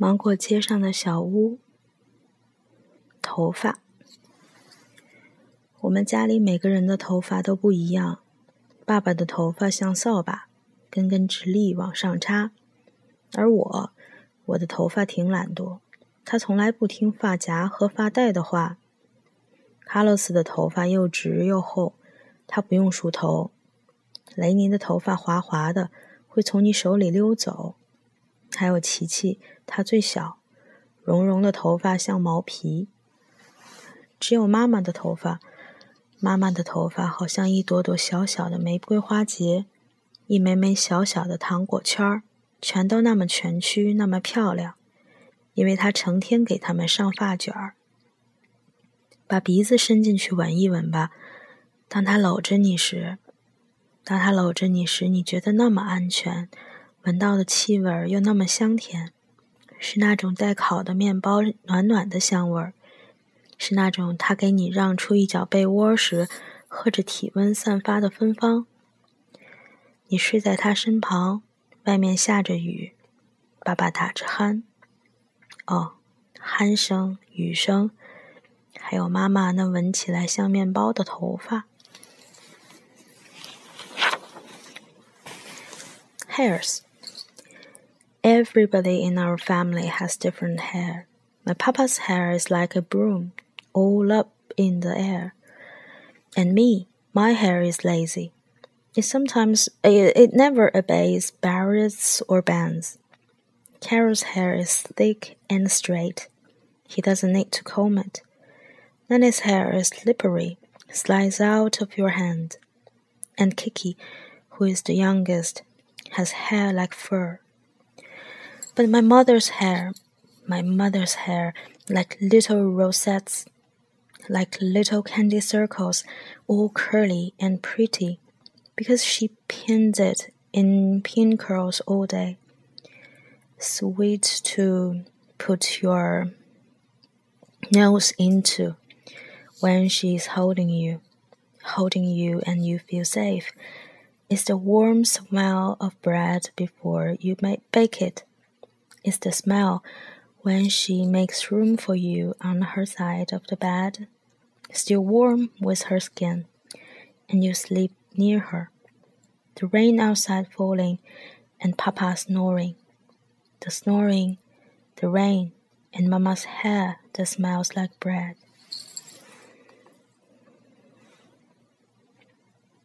芒果街上的小屋。头发，我们家里每个人的头发都不一样。爸爸的头发像扫把，根根直立往上插，而我，我的头发挺懒惰，他从来不听发夹和发带的话。卡洛斯的头发又直又厚，他不用梳头。雷尼的头发滑滑的，会从你手里溜走。还有琪琪，她最小，绒绒的头发像毛皮。只有妈妈的头发，妈妈的头发好像一朵朵小小的玫瑰花结，一枚枚小小的糖果圈儿，全都那么蜷曲，那么漂亮，因为她成天给它们上发卷儿。把鼻子伸进去闻一闻吧，当他搂着你时，当他搂着你时，你觉得那么安全。闻到的气味又那么香甜，是那种带烤的面包暖暖的香味儿，是那种他给你让出一角被窝时，喝着体温散发的芬芳。你睡在他身旁，外面下着雨，爸爸打着鼾，哦，鼾声、雨声，还有妈妈那闻起来像面包的头发。Hairs. Everybody in our family has different hair. My papa's hair is like a broom, all up in the air. And me, my hair is lazy. It sometimes, it, it never obeys barriers or bands. Carol's hair is thick and straight. He doesn't need to comb it. Nanny's hair is slippery, slides out of your hand. And Kiki, who is the youngest, has hair like fur. But my mother's hair, my mother's hair, like little rosettes, like little candy circles, all curly and pretty, because she pins it in pin curls all day. Sweet to put your nose into when she's holding you, holding you, and you feel safe. It's the warm smell of bread before you bake it is the smell when she makes room for you on her side of the bed, still warm with her skin, and you sleep near her. The rain outside falling, and Papa snoring. The snoring, the rain, and Mama's hair that smells like bread.